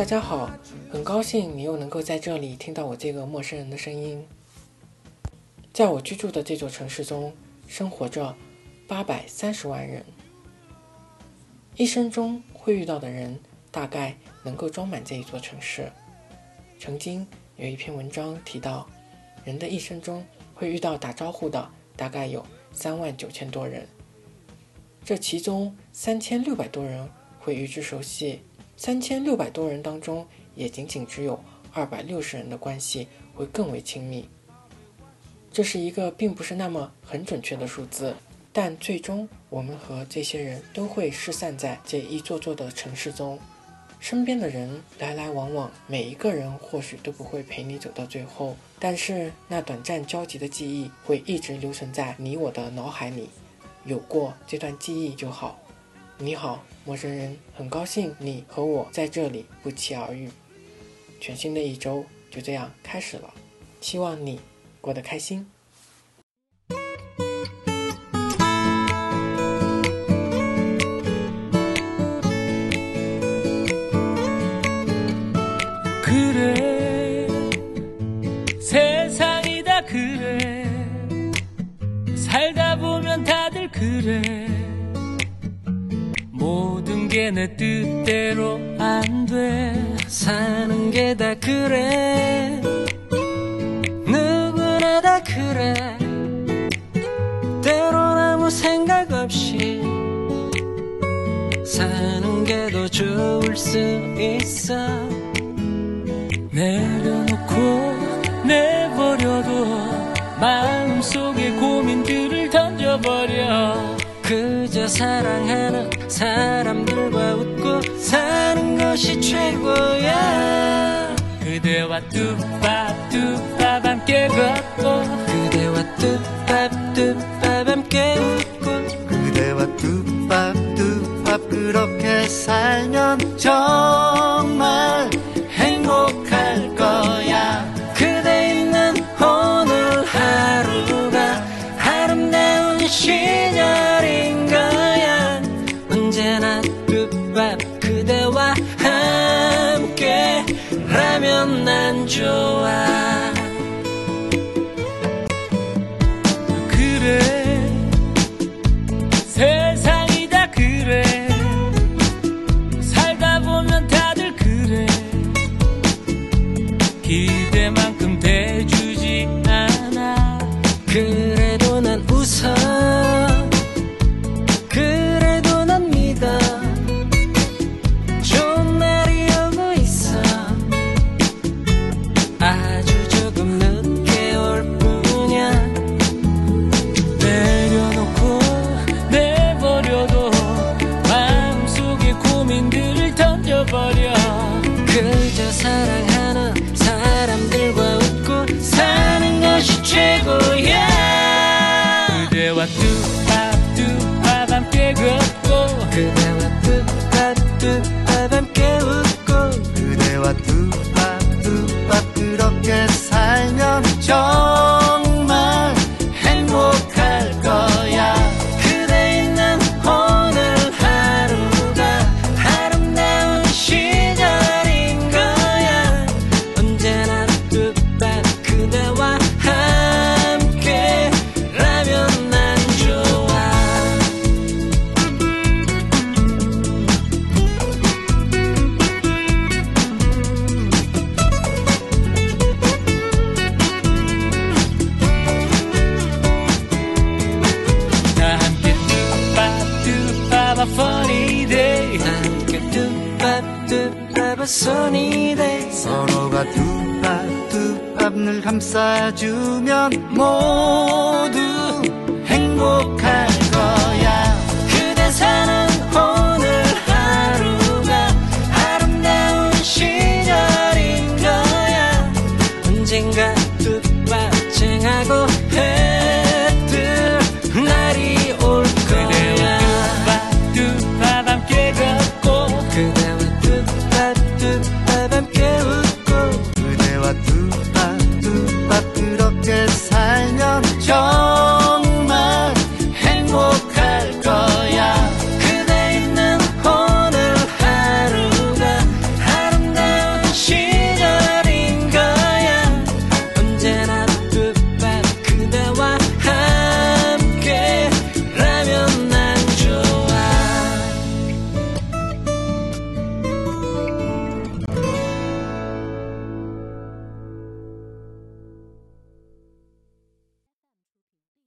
大家好，很高兴你又能够在这里听到我这个陌生人的声音。在我居住的这座城市中，生活着八百三十万人，一生中会遇到的人大概能够装满这一座城市。曾经有一篇文章提到，人的一生中会遇到打招呼的大概有三万九千多人，这其中三千六百多人会与之熟悉。三千六百多人当中，也仅仅只有二百六十人的关系会更为亲密。这是一个并不是那么很准确的数字，但最终我们和这些人都会失散在这一座座的城市中。身边的人来来往往，每一个人或许都不会陪你走到最后，但是那短暂交集的记忆会一直留存在你我的脑海里。有过这段记忆就好。你好，陌生人，很高兴你和我在这里不期而遇。全新的一周就这样开始了，希望你过得开心。 내 뜻대로 안 돼. 사는 게 다 그래. 누구나 다 그래. 때론 아무 생각 없이 사는 게 더 좋을 수 있어. 내려놓고 내버려도 마음속에 고민들을 던져버려. 그저 사랑하는 사람들과 웃고 사는 것이 최고야. 그대와 뚜밥 함께 걷고. 그대와 뚜밥 함께 웃고. 그대와 뚜밥 그렇게 살면 정 너라면 난 좋아. 서로가 뚜밥뚜밥 늘 감싸주면 모두 행복할 거야